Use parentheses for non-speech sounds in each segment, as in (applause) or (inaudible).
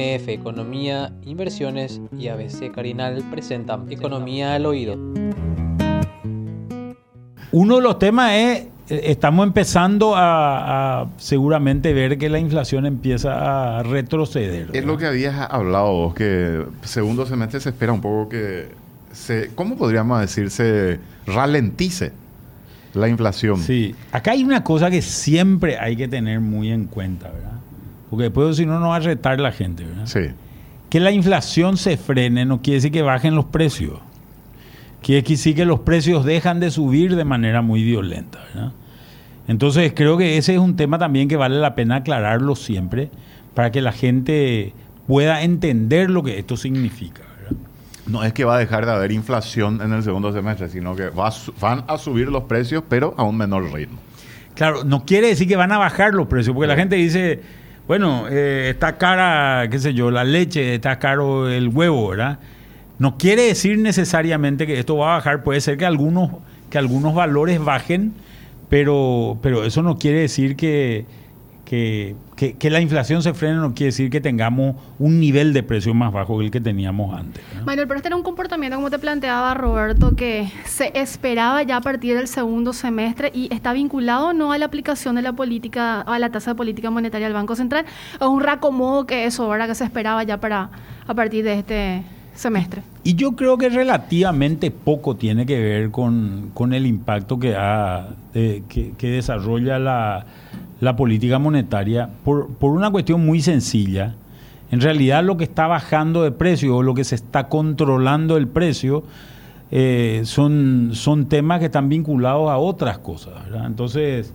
MF Economía, Inversiones y ABC Carinal presentan Economía al Oído. Uno de los temas es, eh, estamos empezando a, a seguramente ver que la inflación empieza a retroceder. Es lo que habías hablado vos, que segundo semestre se espera un poco que se, ¿cómo podríamos decir? Se ralentice la inflación. Sí, acá hay una cosa que siempre hay que tener muy en cuenta, ¿verdad? Porque después si no, no va a retar la gente, ¿verdad? Sí. Que la inflación se frene no quiere decir que bajen los precios. Quiere decir que los precios dejan de subir de manera muy violenta, ¿verdad? Entonces creo que ese es un tema también que vale la pena aclararlo siempre para que la gente pueda entender lo que esto significa. ¿verdad? No es que va a dejar de haber inflación en el segundo semestre, sino que va a su- van a subir los precios, pero a un menor ritmo. Claro, no quiere decir que van a bajar los precios, porque la gente dice, bueno, eh, está cara, qué sé yo, la leche, está caro el huevo, ¿verdad? No quiere decir necesariamente que esto va a bajar, puede ser que algunos, que algunos valores bajen, pero, pero eso no quiere decir que, que, que- que la inflación se frene, no quiere decir que tengamos un nivel de precio más bajo que el que teníamos antes. ¿verdad? Manuel, pero este era un comportamiento, como te planteaba Roberto, que se esperaba ya a partir del segundo semestre y está vinculado no a la aplicación de la política, a la tasa de política monetaria del Banco Central. Es un reacomodo que eso, ¿verdad? Que se esperaba ya para a partir de este semestre. Y yo creo que relativamente poco tiene que ver con, con el impacto que, ha, eh, que, que desarrolla la, la política monetaria por, por una cuestión muy sencilla. En realidad lo que está bajando de precio o lo que se está controlando el precio eh, son, son temas que están vinculados a otras cosas. ¿verdad? Entonces,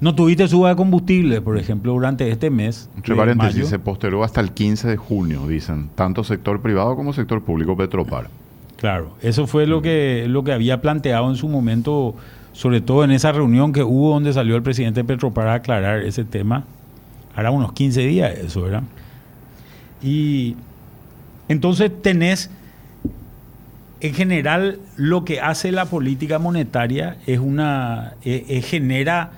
no tuviste suba de combustible, por ejemplo, durante este mes. Entre paréntesis, mayo. se postergó hasta el 15 de junio, dicen, tanto sector privado como sector público Petropar. Claro, eso fue lo que, lo que había planteado en su momento, sobre todo en esa reunión que hubo donde salió el presidente Petro para aclarar ese tema. Hará unos 15 días eso, ¿verdad? Y entonces tenés, en general, lo que hace la política monetaria es una, eh, eh, genera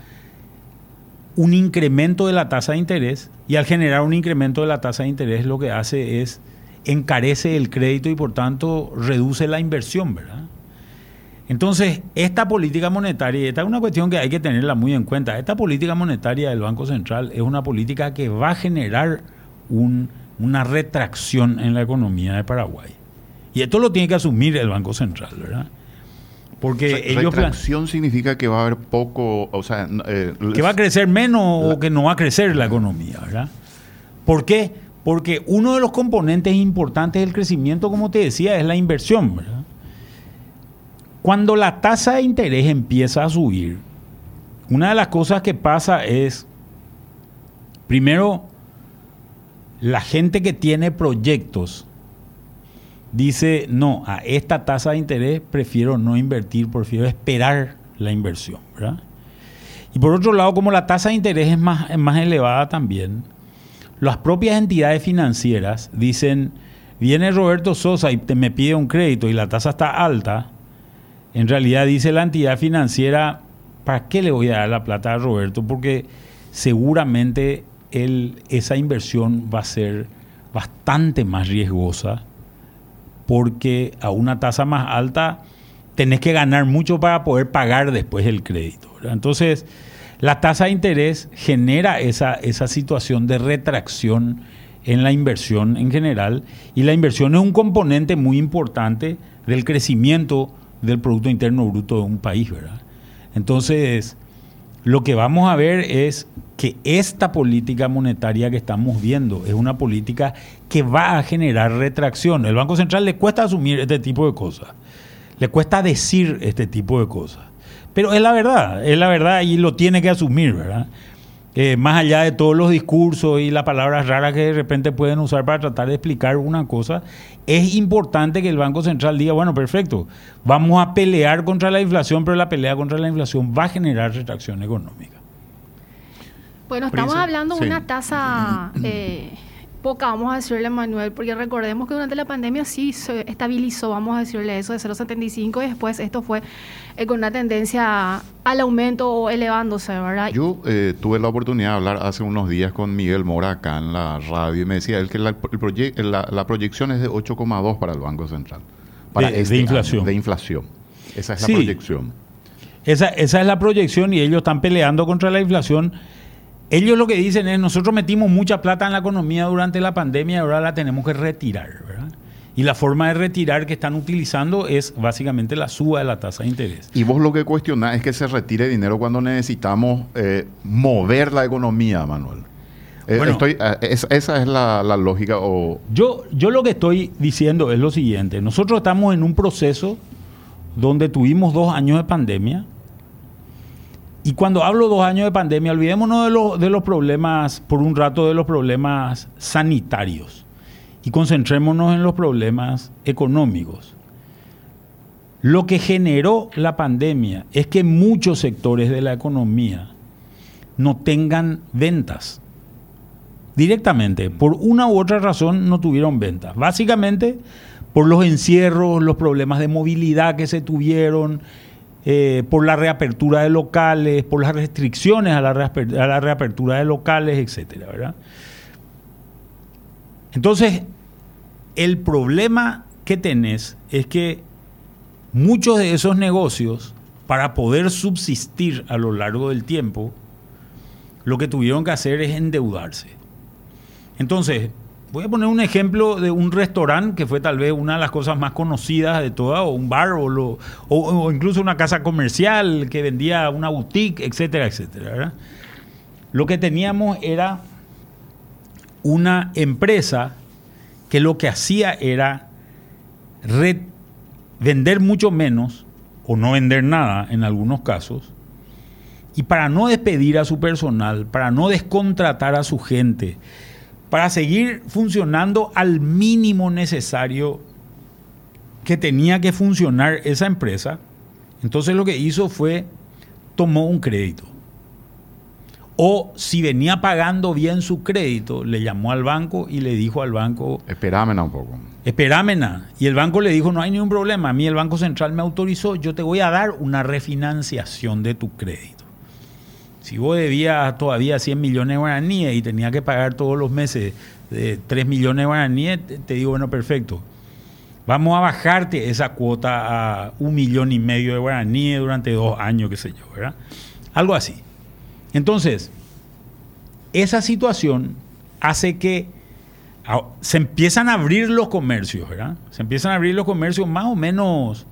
un incremento de la tasa de interés y al generar un incremento de la tasa de interés lo que hace es encarece el crédito y por tanto reduce la inversión, ¿verdad? Entonces, esta política monetaria, y esta es una cuestión que hay que tenerla muy en cuenta, esta política monetaria del Banco Central es una política que va a generar un- una retracción en la economía de Paraguay. Y esto lo tiene que asumir el Banco Central, ¿verdad? Porque O sea, ellos... retracción significa que va a haber poco, o sea, eh, que va a crecer menos o que no va a crecer la economía, ¿verdad? ¿Por qué? Porque uno de los componentes importantes del crecimiento, como te decía, es la inversión, ¿verdad? Cuando la tasa de interés empieza a subir, una de las cosas que pasa es, primero, la gente que tiene proyectos dice, no, a esta tasa de interés prefiero no invertir, prefiero esperar la inversión, ¿verdad? Y por otro lado, como la tasa de interés es más, más elevada también, las propias entidades financieras dicen, viene Roberto Sosa y me pide un crédito y la tasa está alta, en realidad dice la entidad financiera, ¿para qué le voy a dar la plata a Roberto? Porque seguramente esa inversión va a ser bastante más riesgosa porque a una tasa más alta tenés que ganar mucho para poder pagar después el crédito. Entonces, la tasa de interés genera esa situación de retracción en la inversión en general y la inversión es un componente muy importante del crecimiento del Producto Interno Bruto de un país, ¿verdad? Entonces, lo que vamos a ver es que esta política monetaria que estamos viendo es una política que va a generar retracción. El Banco Central le cuesta asumir este tipo de cosas, le cuesta decir este tipo de cosas, pero es la verdad, es la verdad y lo tiene que asumir, ¿verdad? Eh, más allá de todos los discursos y las palabras raras que de repente pueden usar para tratar de explicar una cosa, es importante que el Banco Central diga, bueno, perfecto, vamos a pelear contra la inflación, pero la pelea contra la inflación va a generar retracción económica. Bueno, estamos hablando de sí. una tasa eh, poca, vamos a decirle, Manuel, porque recordemos que durante la pandemia sí se estabilizó, vamos a decirle eso, de 0,75 y después esto fue eh, con una tendencia al aumento o elevándose, ¿verdad? Yo eh, tuve la oportunidad de hablar hace unos días con Miguel Mora acá en la radio y me decía él que la, el proye- la, la proyección es de 8,2 para el Banco Central. Para De- este de inflación. año, de inflación. Esa es Sí. la proyección. Esa, esa es la proyección y ellos están peleando contra la inflación. Ellos lo que dicen es, nosotros metimos mucha plata en la economía durante la pandemia y ahora la tenemos que retirar, ¿verdad? Y la forma de retirar que están utilizando es básicamente la suba de la tasa de interés. Y vos lo que cuestionás es que se retire dinero cuando necesitamos eh, mover la economía, Manuel. Eh, Bueno. estoy, eh, es- esa es la, la lógica o... Yo, yo lo que estoy diciendo es lo siguiente. Nosotros estamos en un proceso donde tuvimos dos años de pandemia. Y cuando hablo dos años de pandemia, olvidémonos de, los- de los problemas, por un rato, de los problemas sanitarios. Y concentrémonos en los problemas económicos. Lo que generó la pandemia es que muchos sectores de la economía no tengan ventas directamente. Por una u otra razón no tuvieron ventas. Básicamente por los encierros, los problemas de movilidad que se tuvieron, eh, por la reapertura de locales, por las restricciones a la, reapertura de locales, etcétera, ¿verdad? Entonces, el problema que tenés es que muchos de esos negocios, para poder subsistir a lo largo del tiempo, lo que tuvieron que hacer es endeudarse. Entonces, voy a poner un ejemplo de un restaurante que fue tal vez una de las cosas más conocidas de todas, o un bar, o, lo- o- incluso una casa comercial que vendía una boutique, etcétera, etcétera. Lo que teníamos era una empresa que lo que hacía era vender mucho menos o no vender nada en algunos casos. Y para no despedir a su personal, para no descontratar a su gente, para seguir funcionando al mínimo necesario que tenía que funcionar esa empresa, entonces lo que hizo fue tomó un crédito. O si venía pagando bien su crédito, le llamó al banco y le dijo al banco, Esperame un poco. Esperame na. Y el banco le dijo, no hay ningún problema, a mí el Banco Central me autorizó, yo te voy a dar una refinanciación de tu crédito. Si vos debías todavía 100 millones de guaraníes y tenías que pagar todos los meses de 3 millones de guaraníes, te, te digo, bueno, perfecto. Vamos a bajarte esa cuota a un millón y medio de guaraníes durante dos años, qué sé yo, ¿verdad? Algo así. Entonces, esa situación hace que se empiezan a abrir los comercios, ¿verdad? Se empiezan a abrir los comercios más o menos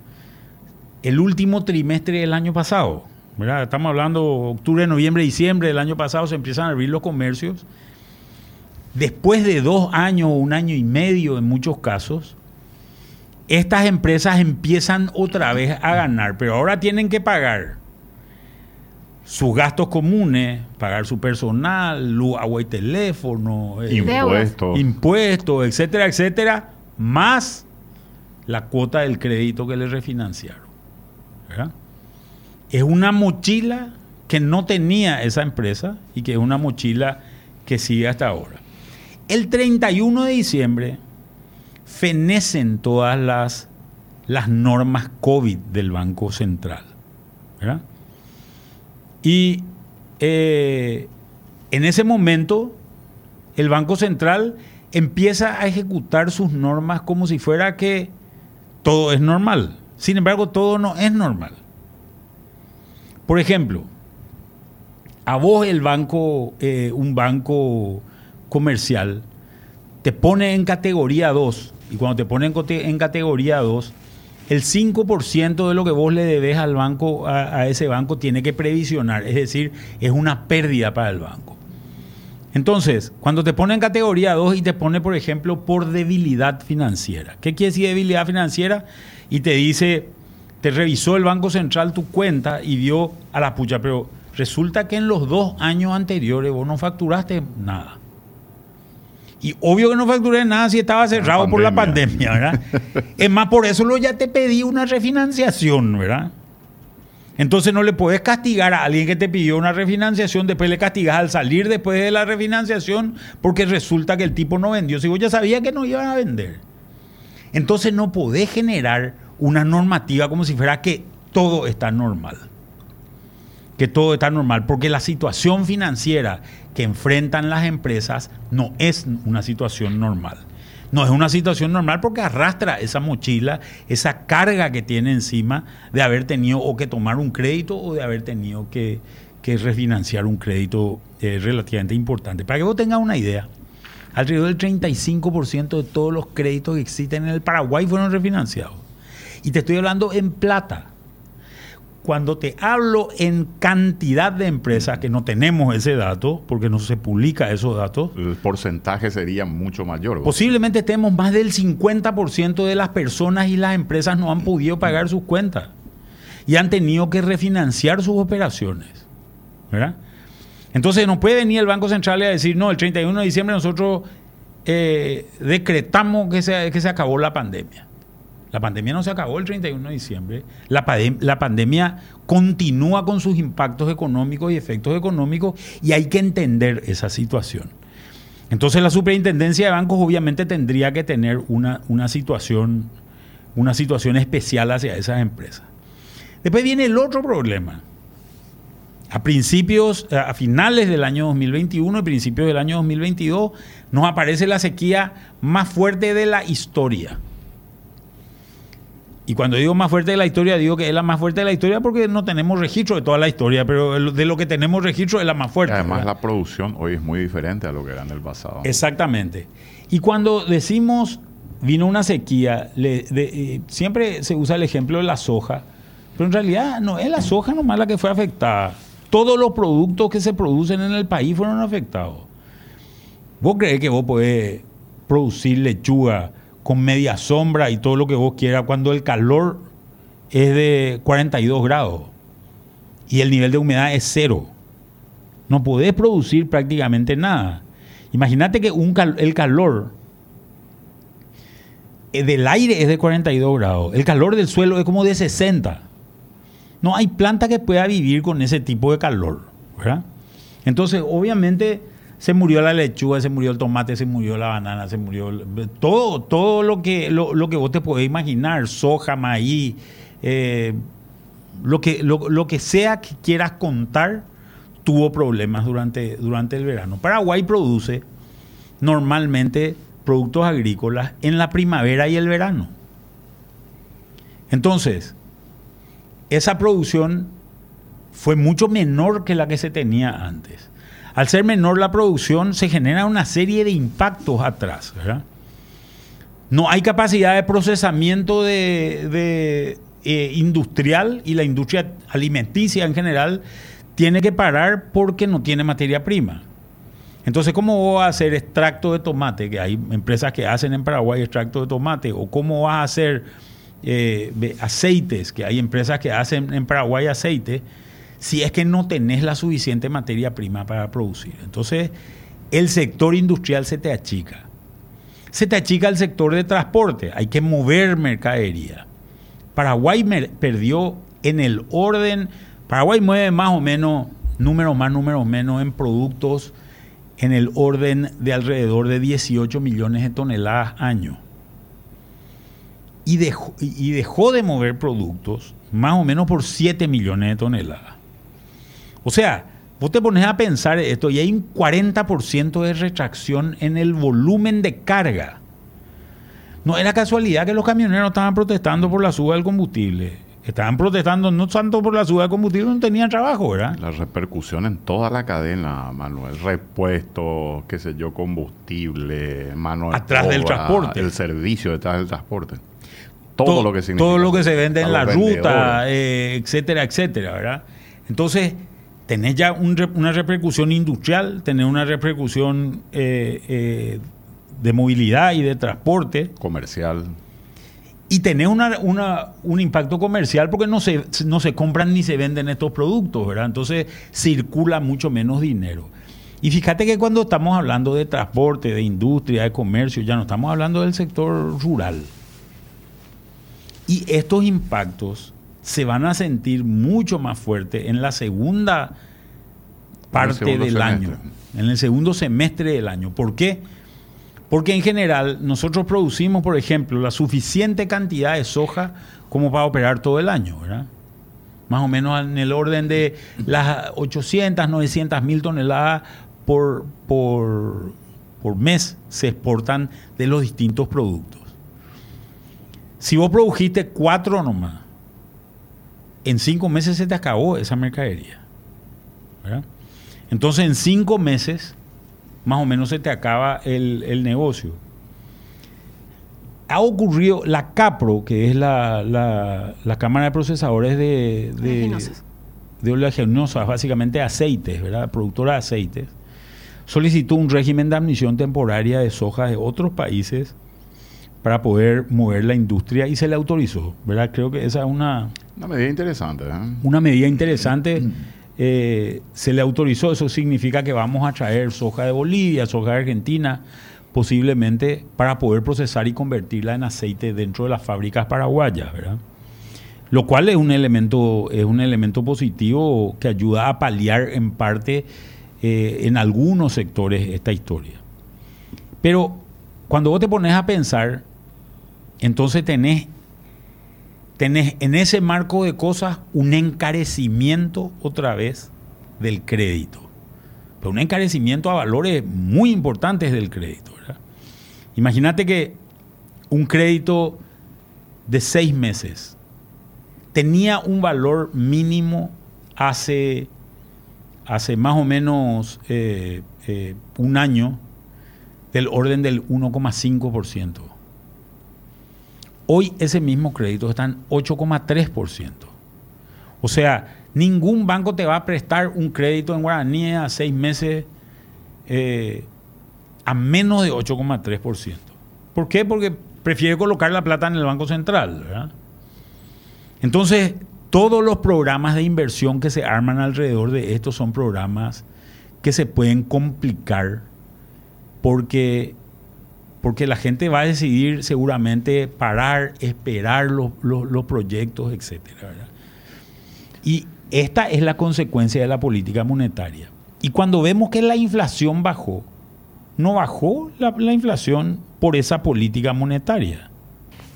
el último trimestre del año pasado, Estamos hablando octubre, noviembre, diciembre del año pasado se empiezan a abrir los comercios. Después de dos años o un año y medio en muchos casos, estas empresas empiezan otra vez a ganar, pero ahora tienen que pagar sus gastos comunes, pagar su personal, luz, agua y teléfono, eh, Impuestos. impuestos, etcétera, etcétera, más la cuota del crédito que le refinanciaron. ¿verdad? Es una mochila que no tenía esa empresa y que es una mochila que sigue hasta ahora. El 31 de diciembre fenecen todas las, las normas COVID del Banco Central. ¿verdad? Y eh, en ese momento el Banco Central empieza a ejecutar sus normas como si fuera que todo es normal. Sin embargo, todo no es normal. Por ejemplo, a vos el banco, eh, un banco comercial, te pone en categoría 2, y cuando te pone en, categoría 2, el 5% de lo que vos le debes al banco, a, a ese banco, tiene que previsionar, es decir, es una pérdida para el banco. Entonces, cuando te pone en categoría 2 y te pone, por ejemplo, por debilidad financiera. ¿Qué quiere decir debilidad financiera? Y te dice, te revisó el Banco Central tu cuenta y vio a la pucha, pero resulta que en los dos años anteriores vos no facturaste nada. Y obvio que no facturé nada si estaba cerrado por la pandemia, ¿verdad? (laughs) es más, por eso lo ya te pedí una refinanciación, ¿verdad? Entonces no le puedes castigar a alguien que te pidió una refinanciación, después le castigas al salir después de la refinanciación porque resulta que el tipo no vendió. Si vos ya sabía que no iban a vender. Entonces no podés generar una normativa como si fuera que todo está normal. Que todo está normal, porque la situación financiera que enfrentan las empresas no es una situación normal. No es una situación normal porque arrastra esa mochila, esa carga que tiene encima de haber tenido o que tomar un crédito o de haber tenido que, refinanciar un crédito eh, relativamente importante. Para que vos tengas una idea, alrededor del 35% de todos los créditos que existen en el Paraguay fueron refinanciados. Y te estoy hablando en plata cuando te hablo en cantidad de empresas, que no tenemos ese dato, porque no se publica esos datos. El porcentaje sería mucho mayor. Posiblemente estemos más del 50% de las personas y las empresas no han podido pagar sus cuentas y han tenido que refinanciar sus operaciones. ¿verdad? Entonces no puede venir el Banco Central a decir, no, el 31 de diciembre nosotros eh, decretamos que se, que se acabó la pandemia. La pandemia no se acabó el 31 de diciembre. La, pandemia continúa con sus impactos económicos y efectos económicos y hay que entender esa situación. Entonces la superintendencia de bancos obviamente tendría que tener una, una, situación, una situación especial hacia esas empresas. Después viene el otro problema. A principios, a finales del año 2021 y principios del año 2022, nos aparece la sequía más fuerte de la historia. Y cuando digo más fuerte de la historia, digo que es la más fuerte de la historia porque no tenemos registro de toda la historia, pero de lo que tenemos registro es la más fuerte. Además, la producción hoy es muy diferente a lo que era en el pasado. Exactamente. Y cuando decimos vino una sequía, eh, siempre se usa el ejemplo de la soja, pero en realidad no es la soja nomás la que fue afectada. Todos los productos que se producen en el país fueron afectados. ¿Vos crees que vos podés producir lechuga? Con media sombra y todo lo que vos quieras, cuando el calor es de 42 grados y el nivel de humedad es cero. No podés producir prácticamente nada. Imagínate que un el calor eh, del aire es de 42 grados, el calor del suelo es como de 60. No hay planta que pueda vivir con ese tipo de calor. Entonces, obviamente se murió la lechuga, se murió el tomate, se murió la banana, se murió todo, todo lo que, lo, que vos te podés imaginar, soja, maíz, eh, lo, que, lo, que sea que quieras contar, tuvo problemas durante, durante el verano. Paraguay produce normalmente productos agrícolas en la primavera y el verano. Entonces, esa producción fue mucho menor que la que se tenía antes. Al ser menor la producción, se genera una serie de impactos atrás. No hay capacidad de procesamiento de, eh, industrial y la industria alimenticia en general tiene que parar porque no tiene materia prima. Entonces, ¿cómo vas a hacer extracto de tomate? Que hay empresas que hacen en Paraguay extracto de tomate. ¿O cómo vas a hacer eh, aceites? Que hay empresas que hacen en Paraguay aceite si es que no tenés la suficiente materia prima para producir. Entonces, el sector industrial se te achica. Se te achica el sector de transporte, hay que mover mercadería. Paraguay perdió en el orden, Paraguay mueve más o menos, números más, números menos, en productos en el orden de alrededor de 18 millones de toneladas año. Y dejó, y dejó de mover productos más o menos por 7 millones de toneladas. O sea, vos te pones a pensar esto y hay un 40% de retracción en el volumen de carga. No era casualidad que los camioneros estaban protestando por la suba del combustible. Estaban protestando no tanto por la suba del combustible, no tenían trabajo, ¿verdad? La repercusión en toda la cadena, Manuel. Repuestos, qué sé yo, combustible, mano Atrás del transporte. El servicio detrás del transporte. Todo, lo que significa. Todo lo que se vende en la ruta, eh, etcétera, etcétera, ¿verdad? Entonces, tenés ya una repercusión industrial, tenés una repercusión eh, eh, de movilidad y de transporte. Comercial. Y tenés una, un impacto comercial porque no se, no se compran ni se venden estos productos, ¿verdad? Entonces circula mucho menos dinero. Y fíjate que cuando estamos hablando de transporte, de industria, de comercio, ya no estamos hablando del sector rural. Y estos impactos se van a sentir mucho más fuerte en la segunda parte del año, en el segundo semestre del año. ¿Por qué? Porque en general nosotros producimos, por ejemplo, la suficiente cantidad de soja como para operar todo el año, ¿verdad? Más o menos en el orden de las 800, 900 mil toneladas por, por, por mes se exportan de los distintos productos. Si vos produjiste cuatro nomás, en cinco meses se te acabó esa mercadería. ¿verdad? Entonces en cinco meses más o menos se te acaba el, el negocio. Ha ocurrido la CAPRO, que es la, la- la Cámara de Procesadores de, de, Oleaginosas. de oleaginosas, básicamente aceites, ¿verdad? Productora de aceites, solicitó un régimen de admisión temporaria de soja de otros países para poder mover la industria y se le autorizó, ¿verdad? Creo que esa es una, Una medida interesante. ¿eh? una medida interesante. eh, se le autorizó, eso significa que vamos a traer soja de Bolivia, soja de Argentina, posiblemente para poder procesar y convertirla en aceite dentro de las fábricas paraguayas, ¿verdad? Lo cual es un elemento, es un elemento positivo que ayuda a paliar en parte eh, en algunos sectores esta historia. Pero cuando vos te pones a pensar, entonces tenés tenés en ese marco de cosas un encarecimiento otra vez del crédito. Pero un encarecimiento a valores muy importantes del crédito. Imagínate que un crédito de seis meses tenía un valor mínimo hace, hace más o menos eh, eh, un año del orden del 1,5%. Hoy ese mismo crédito está en 8,3%. O sea, ningún banco te va a prestar un crédito en guaraní a seis meses eh, a menos de 8,3%. ¿Por qué? Porque prefiere colocar la plata en el Banco Central. ¿verdad? Entonces, todos los programas de inversión que se arman alrededor de esto son programas que se pueden complicar porque porque la gente va a decidir seguramente parar, esperar los, los- proyectos, ¿verdad? Y esta es la consecuencia de la política monetaria. Y cuando vemos que la inflación bajó, no bajó la, la inflación por esa política monetaria.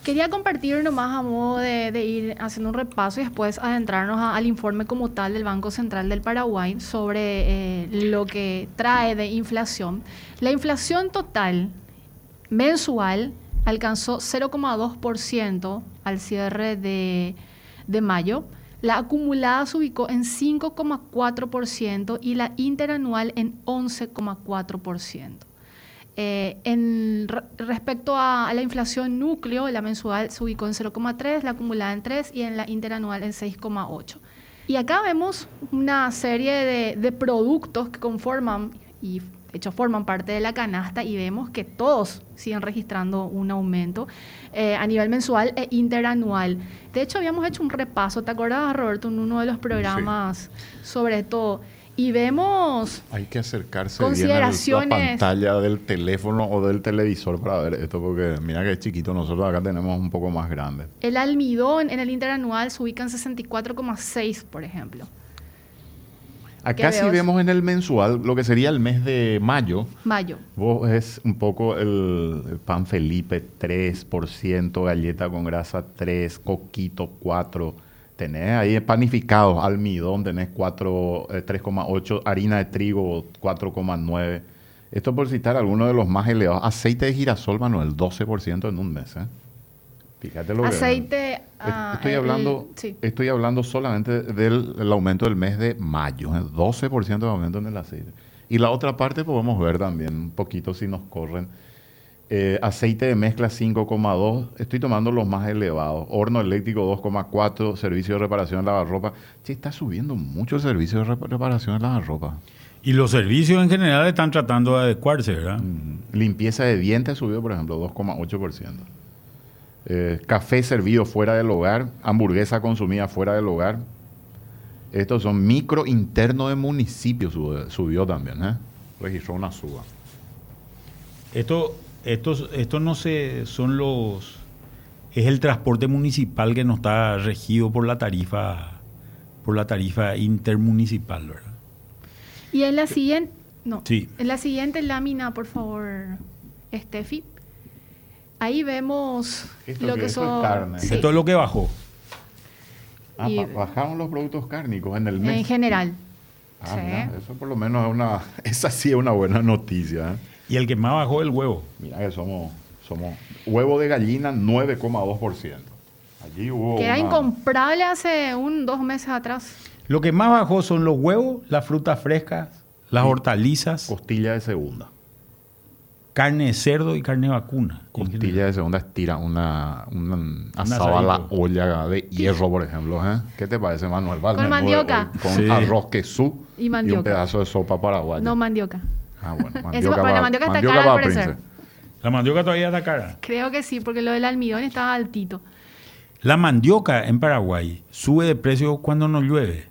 Quería compartir nomás a modo de, de ir haciendo un repaso y después adentrarnos al informe como tal del Banco Central del Paraguay sobre eh, lo que trae de inflación. La inflación total mensual alcanzó 0,2% al cierre de, de mayo. La acumulada se ubicó en 5,4% y la interanual en 11,4%. Eh, en re- respecto a, a la inflación núcleo, la mensual se ubicó en 0,3, la acumulada en 3 y en la interanual en 6,8. Y acá vemos una serie de, de productos que conforman y de hecho forman parte de la canasta y vemos que todos siguen registrando un aumento eh, a nivel mensual e interanual. De hecho, habíamos hecho un repaso, ¿te acuerdas, Roberto, en uno de los programas sobre todo? Y vemos Hay que acercarse bien a la pantalla del teléfono o del televisor para ver esto, porque mira que es chiquito, nosotros acá tenemos un poco más grande. El almidón en el interanual se ubica en 64,6, por ejemplo. Acá ¿Qué sí veo? vemos en el mensual lo que sería el mes de mayo. Mayo. Vos es un poco el, el pan Felipe 3%, galleta con grasa 3, coquito 4. Tenés ahí panificados, almidón, tenés 4, eh, 3,8, harina de trigo 4,9. Esto por citar algunos de los más elevados. Aceite de girasol, Manuel, 12% en un mes. ¿eh? Fíjate lo que- Aceite. Es- ah, estoy, el- hablando, sí. estoy hablando solamente del el aumento del mes de mayo, ¿eh? 12% de aumento en el aceite. Y la otra parte podemos ver también un poquito si nos corren. Eh, aceite de mezcla 5,2, estoy tomando los más elevados. Horno eléctrico 2,4, servicio de reparación de lavarropa. Sí, está subiendo mucho el servicio de rep- reparación de lavarropa. Y los servicios en general están tratando de adecuarse, ¿verdad? Mm, Limpieza de dientes subió, por ejemplo, 2,8%. Eh, café servido fuera del hogar, hamburguesa consumida fuera del hogar. Estos son micro interno de municipios, subió, subió también, ¿eh? Registró una suba. Esto, estos, estos no se, son los es el transporte municipal que no está regido por la tarifa, por la tarifa intermunicipal, ¿verdad? Y en la siguiente, no, Sí. en la siguiente lámina, por favor, Steffi. Ahí vemos Esto lo que que eso es son carne. sí, Esto es lo que bajó. Ah, Y- ba- bajaron los productos cárnicos en el mes. en general. Ah, Sí. mira, eso por lo menos es una, (laughs) esa sí es una buena noticia. ¿eh? Y el que más bajó el huevo. Mira que somos, somos huevo de gallina 9,2%. Allí hubo Que era una- incomprable hace un dos meses atrás. Lo que más bajó son los huevos, las frutas frescas, las hortalizas, costilla de segunda. Carne de cerdo y carne vacuna. Costilla de segunda estira una, una asada a la olla de hierro, por ejemplo. ¿eh? ¿Qué te parece, Manuel? Con mandioca. Con Sí. arroz quesú Y un mandioca. pedazo de sopa paraguaya. No mandioca. ah, bueno. Mandioca, bueno, va, mandioca está mandioca cara, al parecer. La mandioca todavía está cara. Creo que sí, porque lo del almidón estaba altito. La mandioca en Paraguay sube de precio cuando no llueve.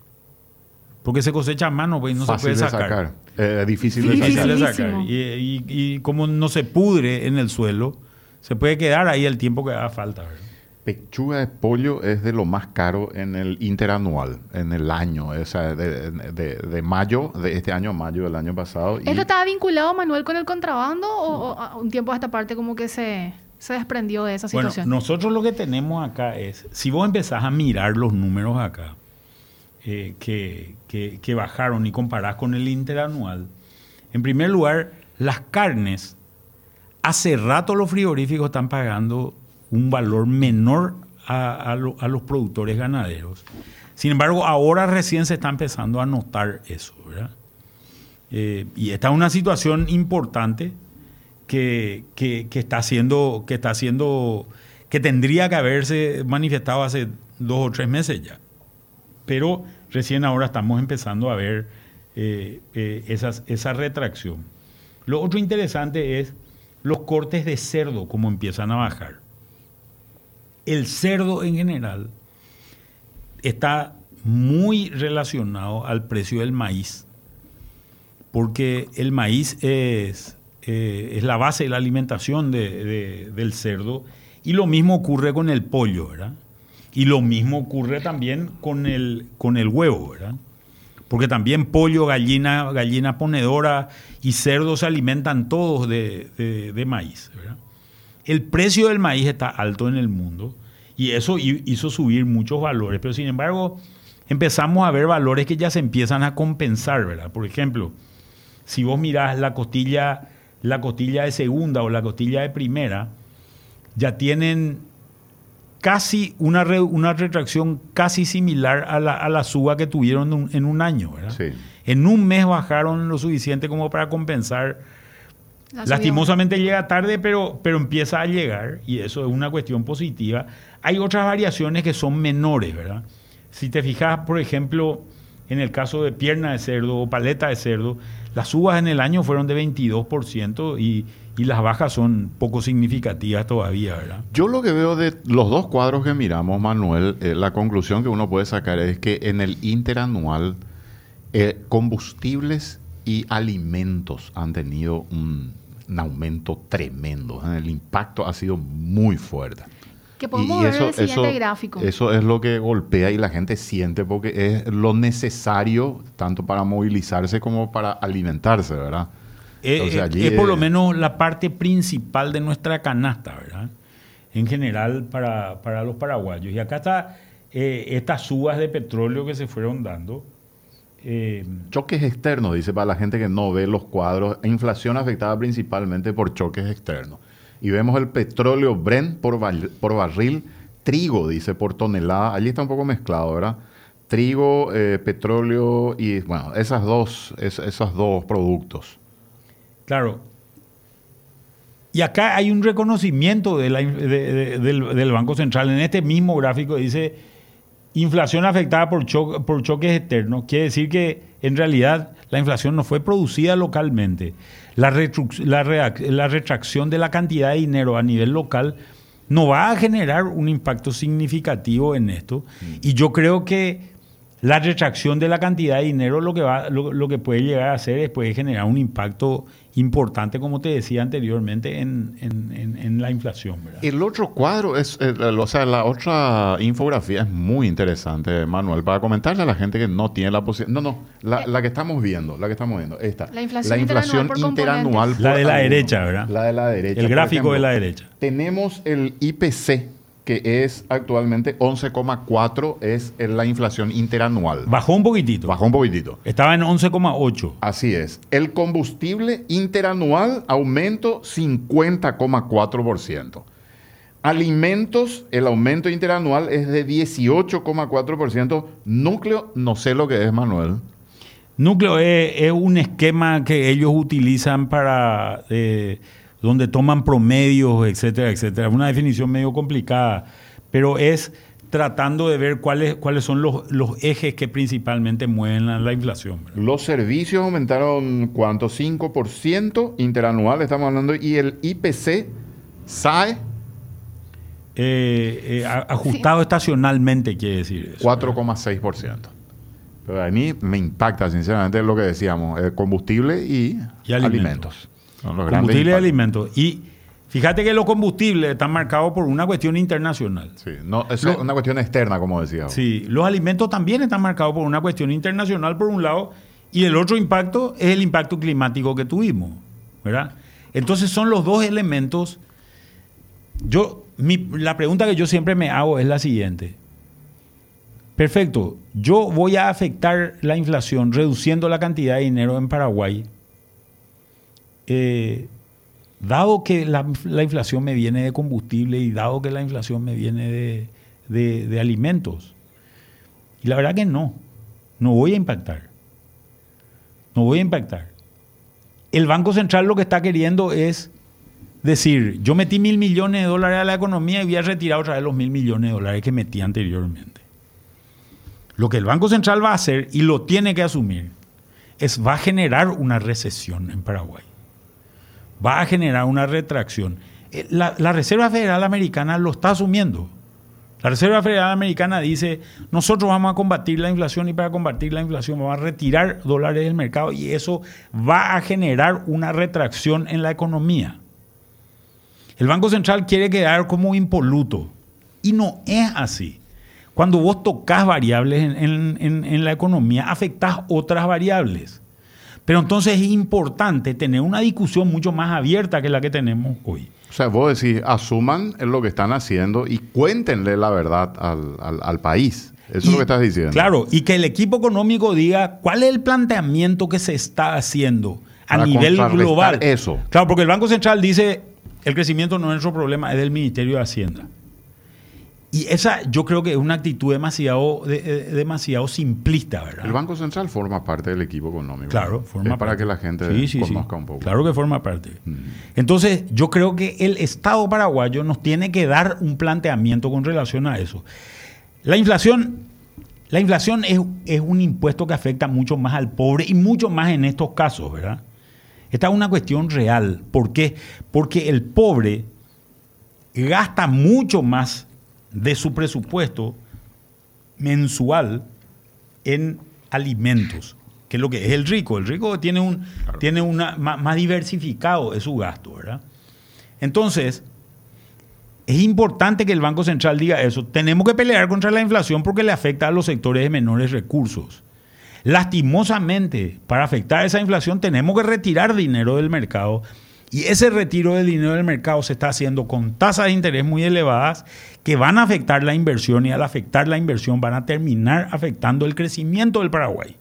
Porque se cosecha a mano pues, y no Fácil se de puede sacar. sacar. Eh, difícil de Difícil sacar. de Dificilísimo. sacar. Y, y- y como no se pudre en el suelo, se puede quedar ahí el tiempo que haga falta. ¿verdad? Pechuga de pollo es de lo más caro en el interanual, en el año, o sea, de, de- de mayo, de este año a mayo del año pasado. y ¿Esto estaba vinculado, Manuel, con el contrabando o, un tiempo a esta parte como que se, se desprendió de esa Bueno, situación? nosotros lo que tenemos acá es, si vos empezás a mirar los números acá, eh, que, que- que bajaron y comparás con el interanual, en primer lugar, las carnes, hace rato los frigoríficos están pagando un valor menor a, a lo- a los productores ganaderos. Sin embargo, ahora recién se está empezando a notar eso, ¿verdad? Eh, y esta es una situación importante que, que- que está haciendo, que está haciendo, que tendría que haberse manifestado hace dos o tres meses ya. Pero recién ahora estamos empezando a ver eh, eh, esa retracción. Lo otro interesante es los cortes de cerdo, como empiezan a bajar. El cerdo en general está muy relacionado al precio del maíz porque el maíz es, eh, la base de la alimentación de- de- del cerdo y lo mismo ocurre con el pollo, ¿verdad? Y lo mismo ocurre también con el, con el huevo, ¿verdad? Porque también pollo, gallina, gallina ponedora y cerdo se alimentan todos de, de- maíz, ¿verdad? El precio del maíz está alto en el mundo y eso hi- hizo subir muchos valores, pero sin embargo empezamos a ver valores que ya se empiezan a compensar, ¿verdad? Por ejemplo, si vos mirás la costilla, la costilla de segunda o la costilla de primera, ya tienen casi una, re- una retracción casi similar a la, a la suba que tuvieron en un, en un año, ¿verdad? Sí. En un mes bajaron lo suficiente como para compensar La Lastimosamente llega tarde, pero, pero empieza a llegar y eso es una cuestión positiva. Hay otras variaciones que son menores, ¿verdad? Si te fijas, por ejemplo, en el caso de pierna de cerdo o paleta de cerdo, las subas en el año fueron de 22% y, y las bajas son poco significativas todavía, ¿verdad? Yo lo que veo de los dos cuadros que miramos, Manuel, eh, la conclusión que uno puede sacar es que en el interanual, eh, combustibles y alimentos han tenido un, un aumento tremendo. ¿eh? El impacto ha sido muy fuerte. Que podemos ver en el siguiente gráfico. Eso es lo que golpea y la gente siente porque es lo necesario tanto para movilizarse como para alimentarse, ¿verdad? Eh, Entonces, eh, allí es por lo menos la parte principal de nuestra canasta, ¿verdad? En general para, para los paraguayos. Y acá está eh, estas subas de petróleo que se fueron dando. Eh, Choques externos, dice para la gente que no ve los cuadros. Inflación afectada principalmente por choques externos. Y vemos el petróleo Brent por, bar- por barril, trigo, dice, por tonelada. Allí está un poco mezclado, ¿verdad? Trigo, eh, petróleo y, bueno, esas dos, es- esos dos productos. Claro. Y acá hay un reconocimiento de la in- de- de- del, del Banco Central. En este mismo gráfico dice inflación afectada por, cho- por choques externos. Quiere decir que en realidad la inflación no fue producida localmente. La, la retracción de la cantidad de dinero a nivel local no va a generar un impacto significativo en esto. Y yo creo que la retracción de la cantidad de dinero lo que, va, lo, lo que puede llegar a hacer es puede generar un impacto importante, como te decía anteriormente, en, en- en- en la inflación. ¿verdad? El otro cuadro es, eh, o sea, la otra infografía es muy interesante, Manuel, para comentarle a la gente que no tiene la posibilidad. No, no, la, la que estamos viendo, la que estamos viendo, esta. La inflación interanual por interanual La de la derecha, ¿verdad? La de la derecha. El gráfico de la derecha. Tenemos el IPC, que es actualmente 11,4, es la inflación interanual. Bajó un poquitito. Bajó un poquitito. Estaba en 11,8. Así es. El combustible interanual aumento 50,4%. Alimentos, el aumento interanual es de 18,4%. Núcleo, no sé lo que es, Manuel. Núcleo es, es un esquema que ellos utilizan para eh, donde toman promedios, etcétera, etcétera. Una definición medio complicada, pero es tratando de ver cuáles, cuáles son los, los ejes que principalmente mueven la, la inflación. ¿verdad? Los servicios aumentaron, ¿cuánto? 5% interanual, estamos hablando. Y el IPC, SAE, Eh, eh, ajustado estacionalmente quiere decir eso. 4,6%. Pero a mí me impacta, sinceramente, lo que decíamos, el combustible y, Y alimentos. alimentos. Combustible y alimentos. Y fíjate que los combustibles están marcados por una cuestión internacional. Sí, no, es una cuestión externa, como decía. Sí, los alimentos también están marcados por una cuestión internacional por un lado y el otro impacto es el impacto climático que tuvimos, ¿verdad? Entonces son los dos elementos. Yo, mi- la pregunta que yo siempre me hago es la siguiente. Perfecto, yo voy a afectar la inflación reduciendo la cantidad de dinero en Paraguay. Eh, dado que la, la inflación me viene de combustible y dado que la inflación me viene de- de alimentos. Y la verdad que no, no voy a impactar. No voy a impactar. El Banco Central lo que está queriendo es decir, yo metí mil millones de dólares a la economía y voy a retirar otra vez los mil millones de dólares que metí anteriormente. Lo que el Banco Central va a hacer, y lo tiene que asumir, es va a generar una recesión en Paraguay va a generar una retracción. Eh, La, Reserva Federal Americana lo está asumiendo. La Reserva Federal Americana dice, nosotros vamos a combatir la inflación y para combatir la inflación vamos a retirar dólares del mercado y eso va a generar una retracción en la economía. El Banco Central quiere quedar como impoluto y no es así. Cuando vos tocas variables en la economía, afectás otras variables. Pero entonces es importante tener una discusión mucho más abierta que la que tenemos hoy. O sea, vos decís, asuman lo que están haciendo y cuéntenle la verdad al, al- al país. Eso es lo que estás diciendo. Claro, y que el equipo económico diga cuál es el planteamiento que se está haciendo a Para nivel global. eso. Claro, porque el Banco Central dice el crecimiento no es nuestro problema, es del Ministerio de Hacienda. Y esa yo creo que es una actitud demasiado, de- de- demasiado simplista, ¿verdad? El Banco Central forma parte del equipo económico. Claro, forma Es para parte. que la gente Sí, sí, sí. conozca un poco. Claro que forma parte. Mm. Entonces, yo creo que el Estado paraguayo nos tiene que dar un planteamiento con relación a eso. La inflación, la inflación es, es un impuesto que afecta mucho más al pobre y mucho más en estos casos, ¿verdad? Esta es una cuestión real. ¿Por qué? Porque el pobre gasta mucho más de su presupuesto mensual en alimentos, que es lo que es el rico. El rico tiene un tiene una más, más diversificado es su gasto, ¿verdad? Entonces, es importante que el Banco Central diga eso. Tenemos que pelear contra la inflación porque le afecta a los sectores de menores recursos. Lastimosamente, para afectar esa inflación tenemos que retirar dinero del mercado y ese retiro de dinero del mercado se está haciendo con tasas de interés muy elevadas que van a afectar la inversión y al afectar la inversión van a terminar afectando el crecimiento del Paraguay.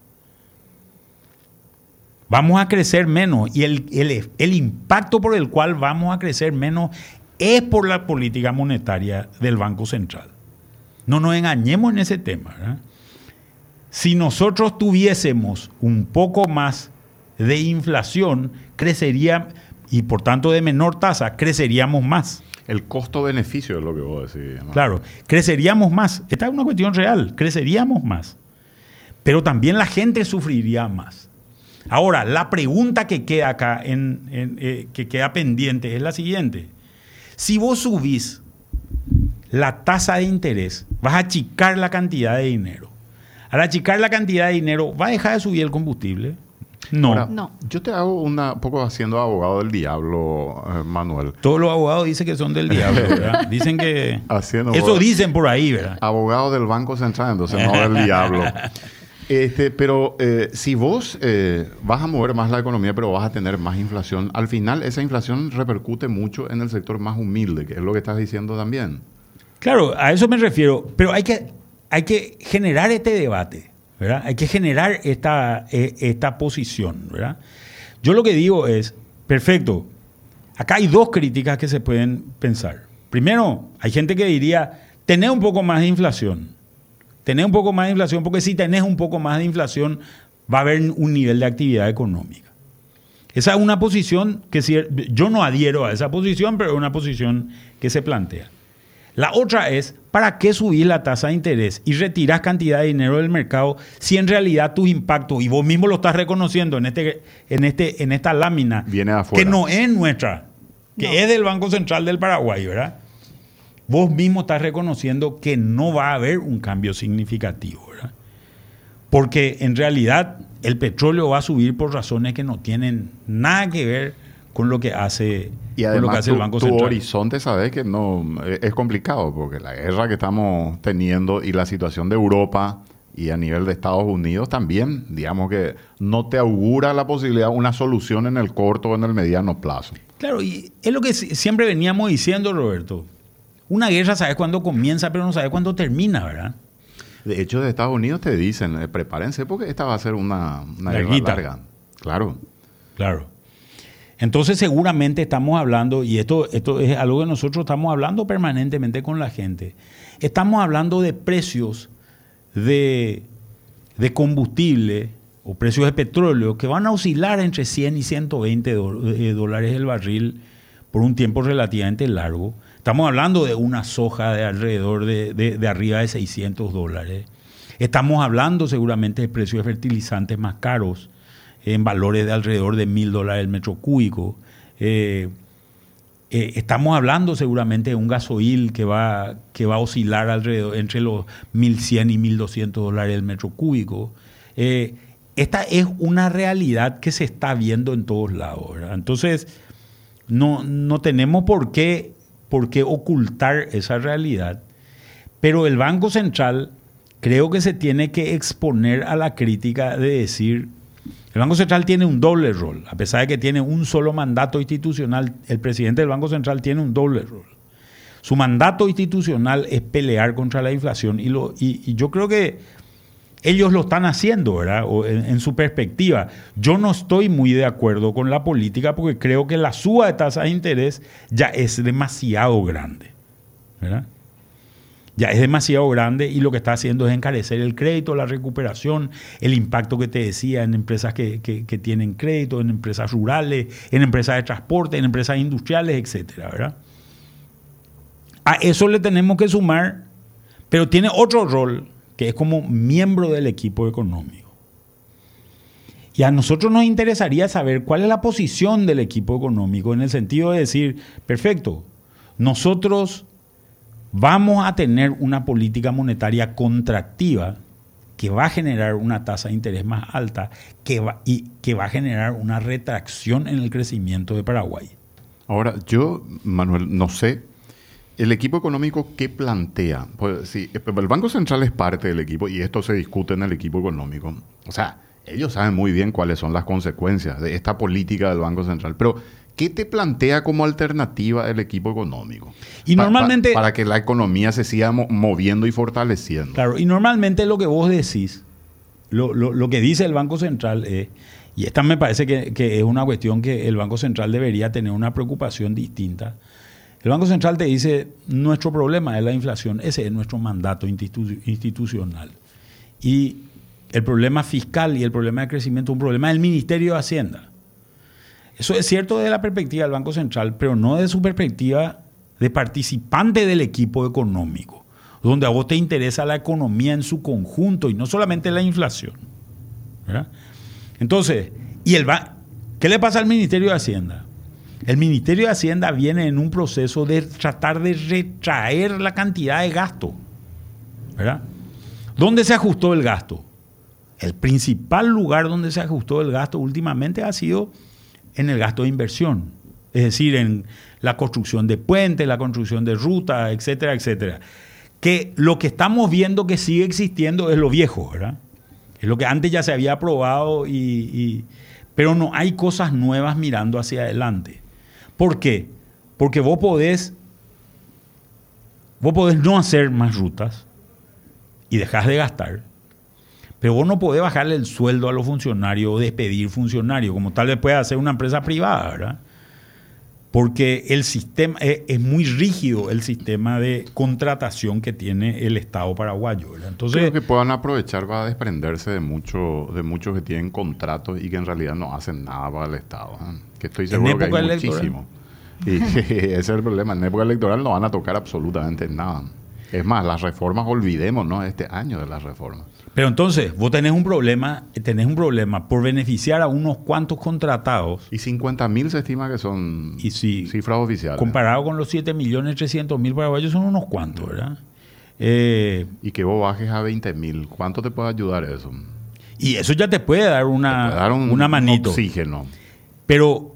Vamos a crecer menos y el, el- impacto por el cual vamos a crecer menos es por la política monetaria del Banco Central. No nos engañemos en ese tema. Si nosotros tuviésemos un poco más de inflación, crecería, y por tanto de menor tasa, creceríamos más. El costo-beneficio es lo que vos decís. ¿no? Claro, creceríamos más. Esta es una cuestión real, creceríamos más. Pero también la gente sufriría más. Ahora, la pregunta que queda acá, en- en, eh, que queda pendiente, es la siguiente. Si vos subís la tasa de interés, vas a achicar la cantidad de dinero. Al achicar la cantidad de dinero, va a dejar de subir el combustible. No. Ahora, No. Yo te hago una un poco haciendo abogado del diablo, eh, Manuel. Todos los abogados dicen que son del diablo, (laughs) ¿verdad? Dicen que... Haciendo Eso abogado. dicen por ahí, ¿verdad? Abogado del Banco Central, entonces no del diablo. (laughs) Este, pero eh, si vos eh, vas a mover más la economía, pero vas a tener más inflación, al final esa inflación repercute mucho en el sector más humilde, que es lo que estás diciendo también. Claro, a eso me refiero, pero hay que, hay que generar este debate, Hay que generar esta, eh, esta posición, ¿verdad? Yo lo que digo es, perfecto, acá hay dos críticas que se pueden pensar. Primero, hay gente que diría, tenés un poco más de inflación, tenés un poco más de inflación, porque si tenés un poco más de inflación, va a haber un nivel de actividad económica. Esa es una posición que si- yo no adhiero a esa posición, pero es una posición que se plantea. La otra es, ¿para qué subir la tasa de interés y retiras cantidad de dinero del mercado si en realidad tus impactos, y vos mismo lo estás reconociendo en, este, en, este, en esta lámina, Viene de afuera. que no es nuestra, que No. es del Banco Central del Paraguay, ¿verdad? Vos mismo estás reconociendo que no va a haber un cambio significativo, ¿verdad? Porque en realidad el petróleo va a subir por razones que no tienen nada que ver con lo que hace, Y con lo que además hace tu, el Banco tu Central. horizonte, sabes que no eh, es complicado, porque la guerra que estamos teniendo y la situación de Europa y a nivel de Estados Unidos también, digamos que no te augura la posibilidad de una solución en el corto o en el mediano plazo. Claro, y es lo que si- siempre veníamos diciendo, Roberto. Una guerra sabes cuándo comienza, pero no sabes cuándo termina, ¿verdad? De hecho, de Estados Unidos te dicen, eh, prepárense porque esta va a ser una, una guerra larga. Claro. Claro. Entonces seguramente estamos hablando, y esto, esto es algo que nosotros estamos hablando permanentemente con la gente, estamos hablando de precios de, combustible o precios de petróleo que van a oscilar entre 100 y 120 do- eh, dólares el barril por un tiempo relativamente largo. Estamos hablando de una soja de alrededor de, de- de arriba de 600 dólares. Estamos hablando seguramente de precios de fertilizantes más caros, en valores de alrededor de mil dólares el metro cúbico. Eh, eh, estamos hablando seguramente de un gasoil que va, que va a oscilar alrededor entre los 1.100 y 1.200 dólares el metro cúbico. Eh, esta es una realidad que se está viendo en todos lados. Entonces, no, no tenemos por qué, por qué ocultar esa realidad, pero el Banco Central creo que se tiene que exponer a la crítica de decir, el Banco Central tiene un doble rol, a pesar de que tiene un solo mandato institucional, el presidente del Banco Central tiene un doble rol. Su mandato institucional es pelear contra la inflación y, lo, y, yo creo que ellos lo están haciendo, ¿verdad? En, su perspectiva. Yo no estoy muy de acuerdo con la política porque creo que la suba de tasa de interés ya es demasiado grande, ¿verdad? Ya es demasiado grande y lo que está haciendo es encarecer el crédito, la recuperación, el impacto que te decía en empresas que, que, tienen crédito, en empresas rurales, en empresas de transporte, en empresas industriales, etcétera. A eso le tenemos que sumar, pero tiene otro rol que es como miembro del equipo económico. Y a nosotros nos interesaría saber cuál es la posición del equipo económico en el sentido de decir, perfecto, nosotros vamos a tener una política monetaria contractiva que va a generar una tasa de interés más alta que va, y que va a generar una retracción en el crecimiento de Paraguay. Ahora, yo, Manuel, no sé el equipo económico, ¿qué plantea? Pues sí, el Banco Central es parte del equipo y esto se discute en el equipo económico. O sea, ellos saben muy bien cuáles son las consecuencias de esta política del Banco Central. Pero, ¿qué te plantea como alternativa el equipo económico? Y Pa- normalmente... pa- para que la economía se siga mo- moviendo y fortaleciendo. Claro, y normalmente lo que vos decís, lo, lo- lo que dice el Banco Central es, y esta me parece que, que es una cuestión que el Banco Central debería tener una preocupación distinta. El Banco Central te dice, nuestro problema es la inflación, ese es nuestro mandato institu- institucional. Y el problema fiscal y el problema de crecimiento es un problema del Ministerio de Hacienda. Eso es cierto desde la perspectiva del Banco Central, pero no de su perspectiva de participante del equipo económico, donde a vos te interesa la economía en su conjunto y no solamente la inflación. Entonces, ¿y el ¿qué le pasa al Ministerio de Hacienda? El Ministerio de Hacienda viene en un proceso de tratar de retraer la cantidad de gasto. ¿Dónde se ajustó el gasto? el principal lugar donde se ajustó el gasto últimamente ha sido en el gasto de inversión, es decir, en la construcción de puentes, la construcción de rutas, etcétera, etcétera. Que lo que estamos viendo que sigue existiendo es lo viejo, ¿verdad? Es lo que antes ya se había aprobado, y, pero no hay cosas nuevas mirando hacia adelante. ¿Por qué? Porque vos podés, vos podés no hacer más rutas y dejás de gastar, pero vos no podés bajarle el sueldo a los funcionarios o despedir funcionarios, como tal vez puede hacer una empresa privada, ¿verdad? porque el sistema es, muy rígido el sistema de contratación que tiene el Estado paraguayo. Entonces, Creo que puedan aprovechar para desprenderse de, mucho, de muchos que tienen contratos y que en realidad no hacen nada para el Estado. ¿eh? Que estoy seguro que hay muchísimo. Y (laughs) ese es el problema. En época electoral no van a tocar absolutamente nada. Es más, las reformas, olvidémonos este año de las reformas. Pero entonces, vos tenés un problema, tenés un problema por beneficiar a unos cuantos contratados. Y 50 mil se estima que son y cifras oficiales. Comparado con los 7 millones 300 mil paraguayos, son unos cuantos, ¿verdad? Eh, y que vos bajes a 20 mil, ¿cuánto te puede ayudar eso? Y eso ya te puede dar una, dar un, una manito. oxígeno. Pero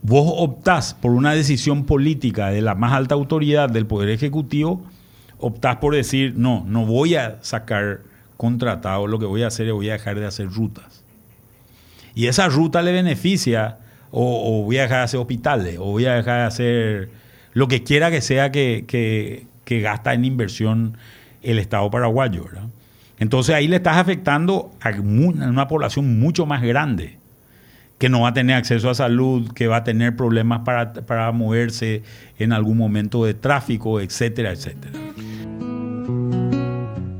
vos optás por una decisión política de la más alta autoridad del Poder Ejecutivo, optás por decir, no, no voy a sacar contratado, lo que voy a hacer es voy a dejar de hacer rutas. Y esa ruta le beneficia, o, voy a dejar de hacer hospitales, o voy a dejar de hacer lo que quiera que sea que, gasta en inversión el Estado paraguayo. Entonces ahí le estás afectando a una población mucho más grande, que no va a tener acceso a salud, que va a tener problemas para, para moverse en algún momento de tráfico, etcétera, etcétera.